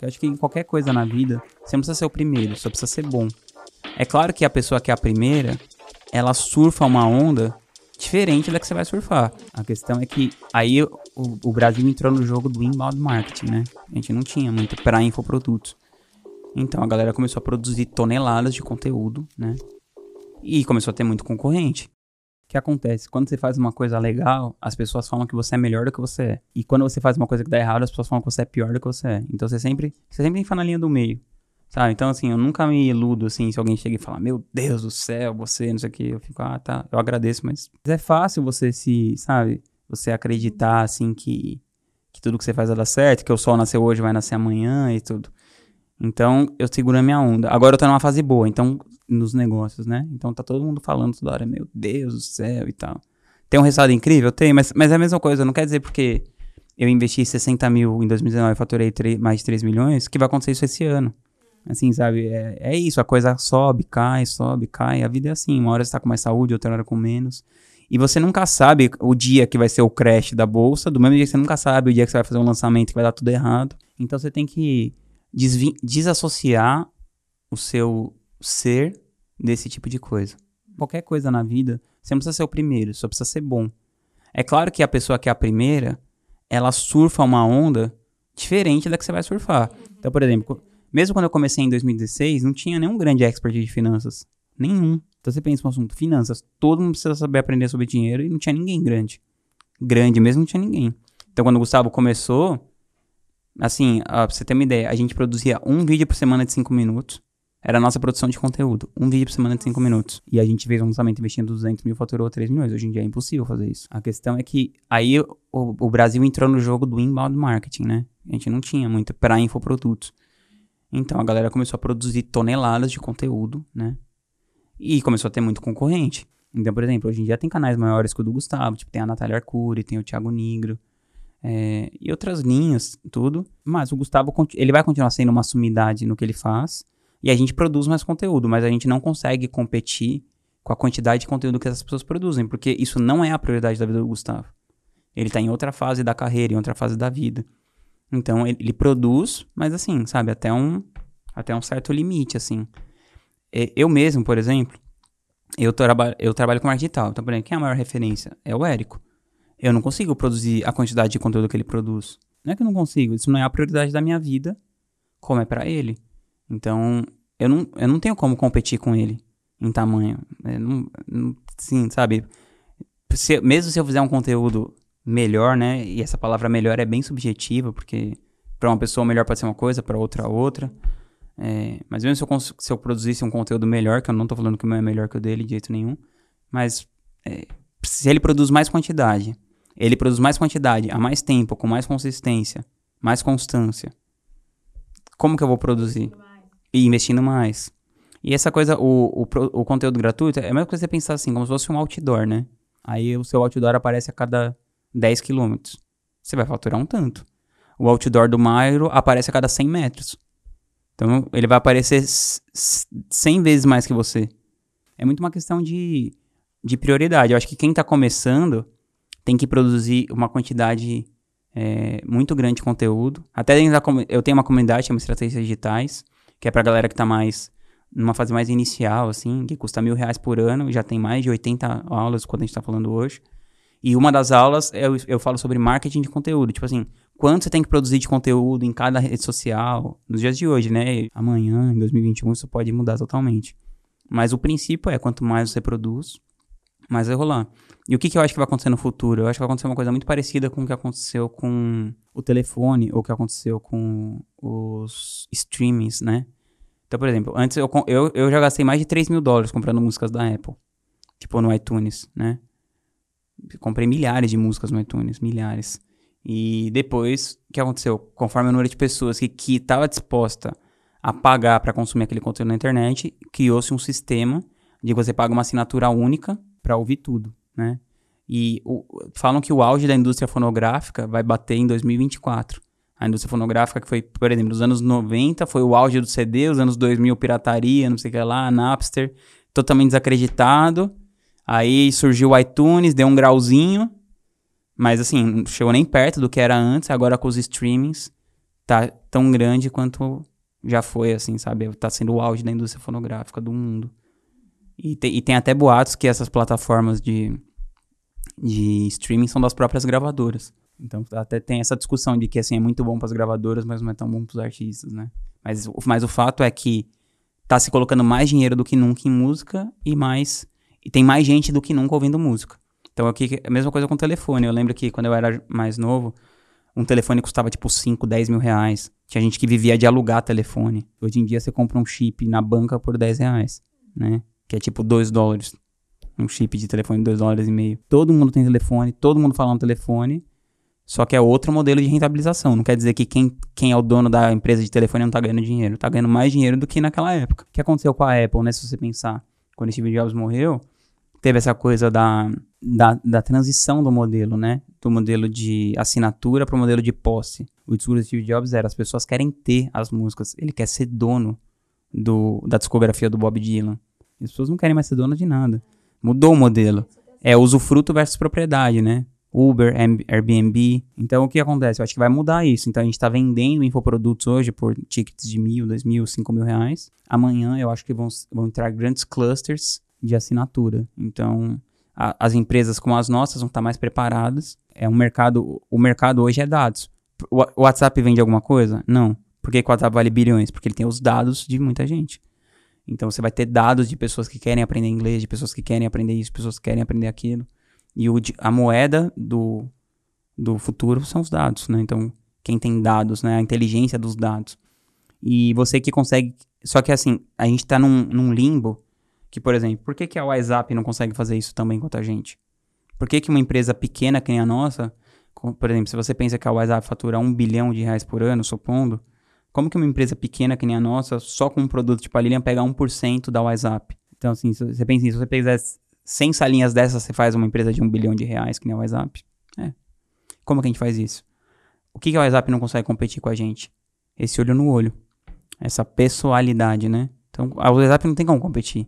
Eu acho que em qualquer coisa na vida, você não precisa ser o primeiro, só precisa ser bom. É claro que a pessoa que é a primeira, ela surfa uma onda diferente da que você vai surfar. A questão é que aí o, o Brasil entrou no jogo do inbound marketing, né? A gente não tinha muito para infoprodutos. Então a galera começou a produzir toneladas de conteúdo, né? E começou a ter muito concorrente. Que acontece? Quando você faz uma coisa legal, as pessoas falam que você é melhor do que você é. E quando você faz uma coisa que dá errado, as pessoas falam que você é pior do que você é. Então você sempre, você sempre fica na linha do meio. Sabe? Então, assim, eu nunca me iludo, assim, se alguém chega e fala, meu Deus do céu, você, não sei o que. Eu fico, ah, tá, eu agradeço, mas é fácil você se, sabe? Você acreditar, assim, que, que tudo que você faz vai dar certo, que o sol nasceu hoje, vai nascer amanhã e tudo. Então, eu seguro a minha onda. Agora eu tô numa fase boa, então, nos negócios, né? Então tá todo mundo falando toda hora, meu Deus do céu e tal. Tem um resultado incrível? Tem, mas, mas é a mesma coisa, não quer dizer porque eu investi 60 mil em 2019 e faturei 3, mais de 3 milhões, que vai acontecer isso esse ano. Assim, sabe? É, é isso, a coisa sobe, cai, sobe, cai. A vida é assim, uma hora você tá com mais saúde, outra hora com menos. E você nunca sabe o dia que vai ser o crash da bolsa, do mesmo dia que você nunca sabe o dia que você vai fazer um lançamento que vai dar tudo errado. Então você tem que desassociar o seu ser desse tipo de coisa. Qualquer coisa na vida, você não precisa ser o primeiro, só precisa ser bom. É claro que a pessoa que é a primeira, ela surfa uma onda diferente da que você vai surfar. Então, por exemplo, mesmo quando eu comecei em 2016, não tinha nenhum grande expert de finanças. Nenhum. Então você pensa no assunto finanças, todo mundo precisa saber aprender sobre dinheiro e não tinha ninguém grande. Grande mesmo não tinha ninguém. Então quando o Gustavo começou, assim, pra você ter uma ideia, a gente produzia um vídeo por semana de 5 minutos. Era a nossa produção de conteúdo. Um vídeo por semana de 5 minutos. E a gente fez um lançamento investindo 200 mil, faturou 3 milhões. Hoje em dia é impossível fazer isso. A questão é que aí o, o Brasil entrou no jogo do inbound marketing, né? A gente não tinha muito para infoprodutos. Então a galera começou a produzir toneladas de conteúdo, né? E começou a ter muito concorrente. Então, por exemplo, hoje em dia tem canais maiores que o do Gustavo, tipo, tem a Natália Arcuri, tem o Thiago Nigro, é, e outras linhas, tudo. Mas o Gustavo, ele vai continuar sendo uma sumidade no que ele faz, e a gente produz mais conteúdo, mas a gente não consegue competir com a quantidade de conteúdo que essas pessoas produzem, porque isso não é a prioridade da vida do Gustavo. Ele tá em outra fase da carreira, em outra fase da vida. Então ele, ele produz, mas assim, sabe, até um, até um certo limite, assim. Eu mesmo, por exemplo, eu, traba eu trabalho com marketing digital. Então, por exemplo, quem é a maior referência? É o Érico. Eu não consigo produzir a quantidade de conteúdo que ele produz. Não é que eu não consigo, isso não é a prioridade da minha vida, como é para ele. Então, eu não, eu não tenho como competir com ele em tamanho. Não, não, sim, sabe? Se, mesmo se eu fizer um conteúdo melhor, né? E essa palavra melhor é bem subjetiva, porque para uma pessoa melhor pode ser uma coisa, para outra outra. É, mas mesmo se eu, se eu, produzisse um conteúdo melhor, que eu não tô falando que o meu é melhor que o dele de jeito nenhum, mas é, se ele produz mais quantidade, ele produz mais quantidade, há mais tempo, com mais consistência, mais constância, como que eu vou produzir? E investindo mais. E essa coisa, o, o, o conteúdo gratuito, é a mesma coisa você pensar assim, como se fosse um outdoor, né? Aí o seu outdoor aparece a cada 10 quilômetros. Você vai faturar um tanto. O outdoor do Mairo aparece a cada 100 metros. Então, ele vai aparecer 100 vezes mais que você. É muito uma questão de, de prioridade. Eu acho que quem está começando tem que produzir uma quantidade é, muito grande de conteúdo. Até eu tenho uma comunidade, chama Estratégias Digitais, que é para galera que está mais numa fase mais inicial, assim, que custa mil reais por ano, já tem mais de 80 aulas, quando a gente está falando hoje. E uma das aulas eu, eu falo sobre marketing de conteúdo. Tipo assim, quanto você tem que produzir de conteúdo em cada rede social, nos dias de hoje, né? Amanhã, em 2021, isso pode mudar totalmente. Mas o princípio é quanto mais você produz, mais vai rolar. E o que, que eu acho que vai acontecer no futuro? Eu acho que vai acontecer uma coisa muito parecida com o que aconteceu com o telefone ou o que aconteceu com os streamings, né? Então, por exemplo, antes eu, eu, eu já gastei mais de 3 mil dólares comprando músicas da Apple. Tipo, no iTunes, né? comprei milhares de músicas no iTunes, milhares. E depois, o que aconteceu? Conforme o número de pessoas que estava disposta a pagar para consumir aquele conteúdo na internet, criou-se um sistema de que você paga uma assinatura única para ouvir tudo, né? E o, falam que o auge da indústria fonográfica vai bater em 2024. A indústria fonográfica que foi, por exemplo, nos anos 90 foi o auge do CD, os anos 2000 pirataria, não sei o que lá, Napster, totalmente desacreditado. Aí surgiu o iTunes, deu um grauzinho, mas assim, não chegou nem perto do que era antes, agora com os streamings, tá tão grande quanto já foi, assim, sabe? Tá sendo o auge da indústria fonográfica do mundo. E, te, e tem até boatos que essas plataformas de, de streaming são das próprias gravadoras. Então até tem essa discussão de que assim é muito bom para as gravadoras, mas não é tão bom para os artistas, né? Mas, mas o fato é que tá se colocando mais dinheiro do que nunca em música e mais e tem mais gente do que nunca ouvindo música. Então aqui a mesma coisa com o telefone. Eu lembro que quando eu era mais novo, um telefone custava tipo 5, 10 mil reais. Tinha gente que vivia de alugar telefone. Hoje em dia você compra um chip na banca por 10 reais, né? Que é tipo 2 dólares. Um chip de telefone de 2 dólares e meio. Todo mundo tem telefone, todo mundo fala no telefone. Só que é outro modelo de rentabilização. Não quer dizer que quem, quem é o dono da empresa de telefone não está ganhando dinheiro. Está ganhando mais dinheiro do que naquela época. O que aconteceu com a Apple, né? Se você pensar, quando Steve Jobs morreu, teve essa coisa da, da, da transição do modelo, né? Do modelo de assinatura para o modelo de posse. O discurso de Steve Jobs era: as pessoas querem ter as músicas, ele quer ser dono do, da discografia do Bob Dylan. As pessoas não querem mais ser dono de nada. Mudou o modelo. É usufruto versus propriedade, né? Uber, Airbnb. Então, o que acontece? Eu acho que vai mudar isso. Então, a gente está vendendo infoprodutos hoje por tickets de mil, dois mil, cinco mil reais. Amanhã, eu acho que vão, vão entrar grandes clusters de assinatura. Então, a, as empresas como as nossas vão estar mais preparadas. É um mercado, o mercado hoje é dados. O WhatsApp vende alguma coisa? Não. Por que o WhatsApp vale bilhões? Porque ele tem os dados de muita gente. Então, você vai ter dados de pessoas que querem aprender inglês, de pessoas que querem aprender isso, pessoas que querem aprender aquilo. E o, a moeda do, do futuro são os dados, né? Então, quem tem dados, né? A inteligência dos dados. E você que consegue... Só que, assim, a gente tá num, num limbo que, por exemplo, por que, que a WhatsApp não consegue fazer isso também quanto a gente? Por que, que uma empresa pequena que nem a nossa, por exemplo, se você pensa que a WhatsApp fatura um bilhão de reais por ano, supondo, como que uma empresa pequena que nem a nossa, só com um produto tipo a Lilian, pega 1% da WhatsApp? Então, assim, você pensa se você pegar 100 salinhas dessas, você faz uma empresa de um bilhão de reais, que nem a WhatsApp. É. Como que a gente faz isso? O que, que a WhatsApp não consegue competir com a gente? Esse olho no olho. Essa pessoalidade, né? Então, a WhatsApp não tem como competir.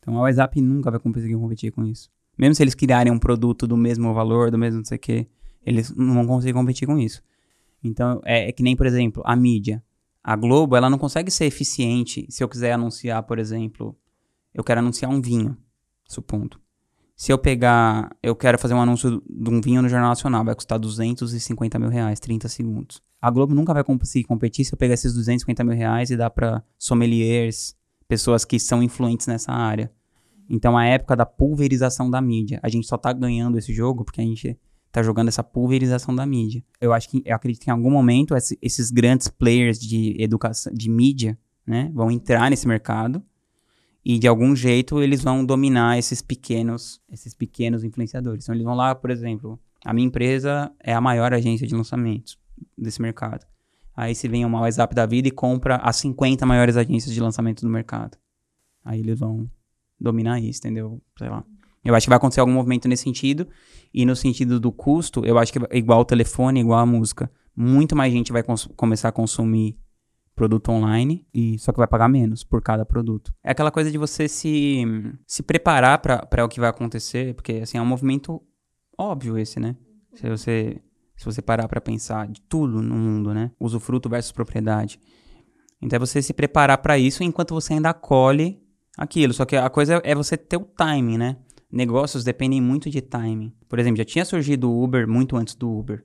Então, a WhatsApp nunca vai conseguir competir com isso. Mesmo se eles criarem um produto do mesmo valor, do mesmo não sei o que, eles não vão conseguir competir com isso. Então, é, é que nem, por exemplo, a mídia. A Globo, ela não consegue ser eficiente se eu quiser anunciar, por exemplo, eu quero anunciar um vinho supondo. Se eu pegar, eu quero fazer um anúncio de um vinho no Jornal Nacional, vai custar 250 mil reais, 30 segundos. A Globo nunca vai conseguir competir se eu pegar esses 250 mil reais e dar para sommeliers, pessoas que são influentes nessa área. Então, a época da pulverização da mídia. A gente só tá ganhando esse jogo porque a gente tá jogando essa pulverização da mídia. Eu acho que, eu acredito que em algum momento esses grandes players de educação, de mídia, né, vão entrar nesse mercado e de algum jeito eles vão dominar esses pequenos, esses pequenos influenciadores. Então eles vão lá, por exemplo, a minha empresa é a maior agência de lançamentos desse mercado. Aí se vem uma WhatsApp da vida e compra as 50 maiores agências de lançamento do mercado. Aí eles vão dominar isso, entendeu? Sei lá. Eu acho que vai acontecer algum movimento nesse sentido. E no sentido do custo, eu acho que é igual o telefone, igual a música. Muito mais gente vai começar a consumir produto online e só que vai pagar menos por cada produto. É aquela coisa de você se, se preparar para o que vai acontecer, porque assim é um movimento óbvio esse, né? Se você se você parar para pensar de tudo no mundo, né? Usufruto versus propriedade. Então é você se preparar para isso enquanto você ainda colhe aquilo. Só que a coisa é você ter o timing, né? Negócios dependem muito de timing. Por exemplo, já tinha surgido o Uber muito antes do Uber.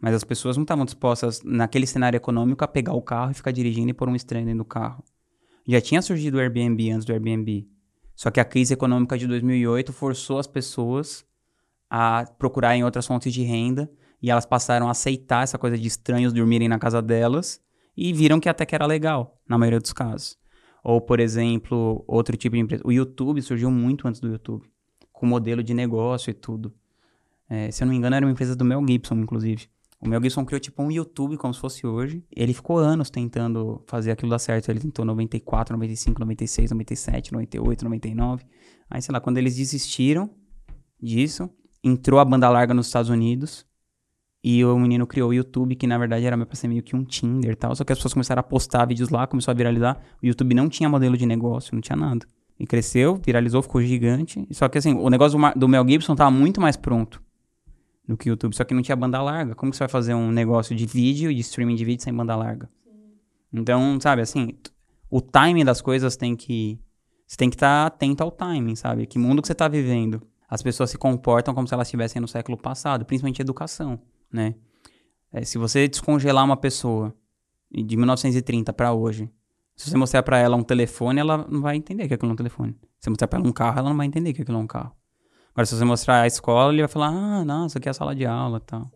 Mas as pessoas não estavam dispostas, naquele cenário econômico, a pegar o carro e ficar dirigindo e pôr um estranho dentro do carro. Já tinha surgido o Airbnb antes do Airbnb. Só que a crise econômica de 2008 forçou as pessoas a procurarem outras fontes de renda e elas passaram a aceitar essa coisa de estranhos dormirem na casa delas e viram que até que era legal, na maioria dos casos. Ou, por exemplo, outro tipo de empresa. O YouTube surgiu muito antes do YouTube, com modelo de negócio e tudo. É, se eu não me engano, era uma empresa do Mel Gibson, inclusive. O Mel Gibson criou tipo um YouTube como se fosse hoje. Ele ficou anos tentando fazer aquilo dar certo. Ele tentou 94, 95, 96, 97, 98, 99. Aí, sei lá, quando eles desistiram disso, entrou a banda larga nos Estados Unidos. E o menino criou o YouTube, que na verdade era pra ser meio que um Tinder e tal. Só que as pessoas começaram a postar vídeos lá, começou a viralizar. O YouTube não tinha modelo de negócio, não tinha nada. E cresceu, viralizou, ficou gigante. Só que assim, o negócio do Mel Gibson tava muito mais pronto. do que o YouTube, só que não tinha banda larga. Como que você vai fazer um negócio de vídeo, de streaming de vídeo sem banda larga? Então, sabe, assim, o timing das coisas tem que. Você tem que estar atento ao timing, sabe? Que mundo que você está vivendo. As pessoas se comportam como se elas estivessem no século passado, principalmente educação, né? É, se você descongelar uma pessoa de 1930 para hoje, se você mostrar para ela um telefone, ela não vai entender que aquilo é um telefone. Se você mostrar para ela um carro, ela não vai entender que aquilo é um carro. Agora, se você mostrar a escola, ele vai falar: ah, não, isso aqui é a sala de aula e tal.